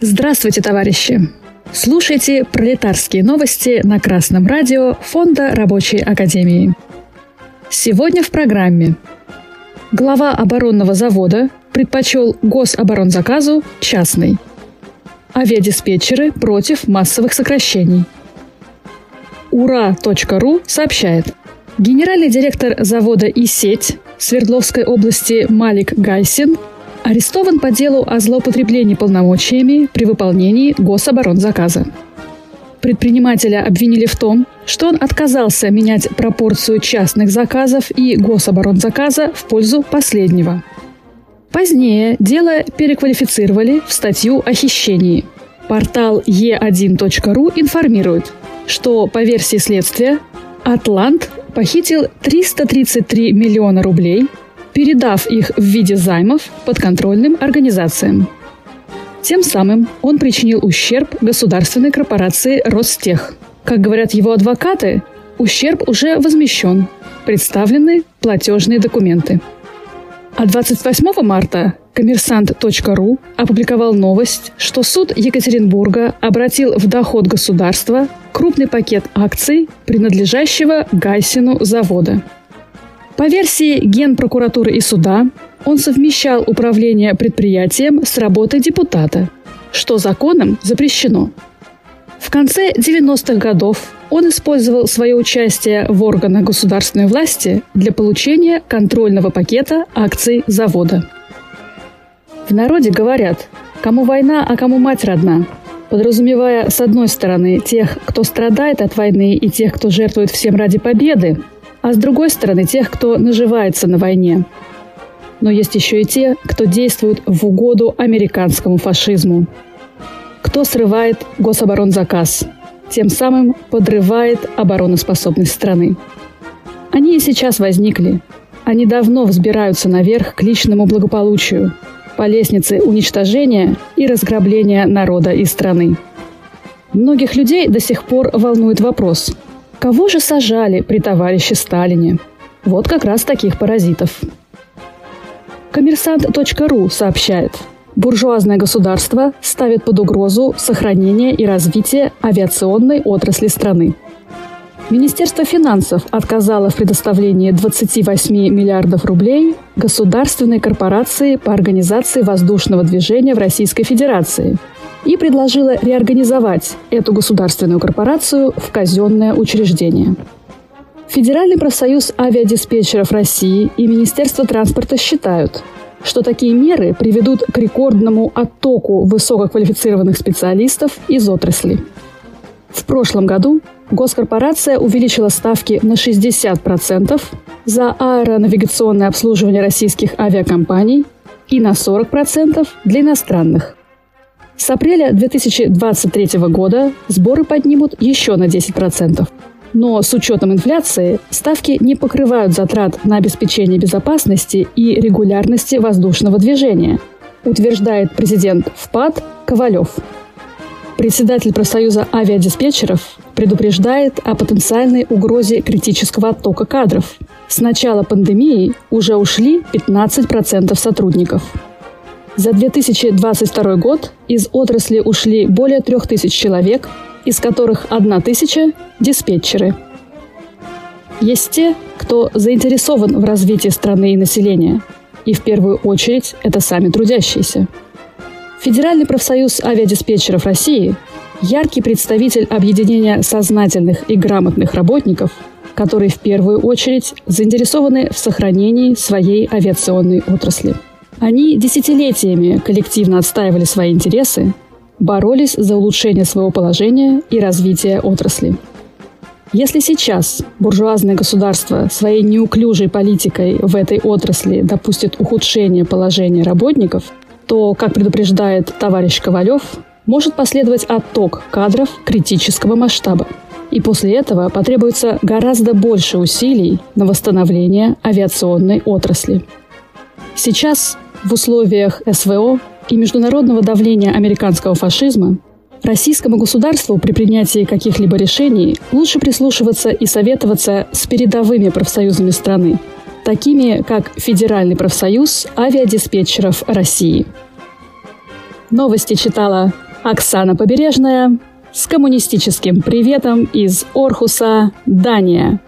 Здравствуйте, товарищи! Слушайте пролетарские новости на Красном радио Фонда Рабочей Академии. Сегодня в программе. Глава оборонного завода предпочел гособоронзаказу частный. Авиадиспетчеры против массовых сокращений. Ура.ру сообщает. Генеральный директор завода «И сеть» Свердловской области Малик Гайсин арестован по делу о злоупотреблении полномочиями при выполнении гособоронзаказа. Предпринимателя обвинили в том, что он отказался менять пропорцию частных заказов и гособоронзаказа в пользу последнего. Позднее дело переквалифицировали в статью о хищении. Портал e1.ru информирует, что по версии следствия Атлант похитил 333 миллиона рублей передав их в виде займов подконтрольным организациям. Тем самым он причинил ущерб государственной корпорации «Ростех». Как говорят его адвокаты, ущерб уже возмещен. Представлены платежные документы. А 28 марта коммерсант.ру опубликовал новость, что суд Екатеринбурга обратил в доход государства крупный пакет акций, принадлежащего Гайсину завода – по версии Генпрокуратуры и суда, он совмещал управление предприятием с работой депутата, что законом запрещено. В конце 90-х годов он использовал свое участие в органах государственной власти для получения контрольного пакета акций завода. В народе говорят «кому война, а кому мать родна», подразумевая, с одной стороны, тех, кто страдает от войны и тех, кто жертвует всем ради победы, а с другой стороны тех, кто наживается на войне. Но есть еще и те, кто действует в угоду американскому фашизму. Кто срывает гособоронзаказ, тем самым подрывает обороноспособность страны. Они и сейчас возникли. Они давно взбираются наверх к личному благополучию, по лестнице уничтожения и разграбления народа и страны. Многих людей до сих пор волнует вопрос – Кого же сажали при товарище Сталине? Вот как раз таких паразитов. Коммерсант.ру сообщает, буржуазное государство ставит под угрозу сохранение и развитие авиационной отрасли страны. Министерство финансов отказало в предоставлении 28 миллиардов рублей государственной корпорации по организации воздушного движения в Российской Федерации – и предложила реорганизовать эту государственную корпорацию в казенное учреждение. Федеральный профсоюз авиадиспетчеров России и Министерство транспорта считают, что такие меры приведут к рекордному оттоку высококвалифицированных специалистов из отрасли. В прошлом году госкорпорация увеличила ставки на 60% за аэронавигационное обслуживание российских авиакомпаний и на 40% для иностранных. С апреля 2023 года сборы поднимут еще на 10%. Но с учетом инфляции ставки не покрывают затрат на обеспечение безопасности и регулярности воздушного движения, утверждает президент ВПАД Ковалев. Председатель профсоюза авиадиспетчеров предупреждает о потенциальной угрозе критического оттока кадров. С начала пандемии уже ушли 15% сотрудников. За 2022 год из отрасли ушли более 3000 человек, из которых 1000 – диспетчеры. Есть те, кто заинтересован в развитии страны и населения, и в первую очередь это сами трудящиеся. Федеральный профсоюз авиадиспетчеров России – яркий представитель объединения сознательных и грамотных работников, которые в первую очередь заинтересованы в сохранении своей авиационной отрасли. Они десятилетиями коллективно отстаивали свои интересы, боролись за улучшение своего положения и развитие отрасли. Если сейчас буржуазное государство своей неуклюжей политикой в этой отрасли допустит ухудшение положения работников, то, как предупреждает товарищ Ковалев, может последовать отток кадров критического масштаба. И после этого потребуется гораздо больше усилий на восстановление авиационной отрасли. Сейчас в условиях СВО и международного давления американского фашизма российскому государству при принятии каких-либо решений лучше прислушиваться и советоваться с передовыми профсоюзами страны, такими как Федеральный профсоюз авиадиспетчеров России. Новости читала Оксана Побережная с коммунистическим приветом из Орхуса, Дания.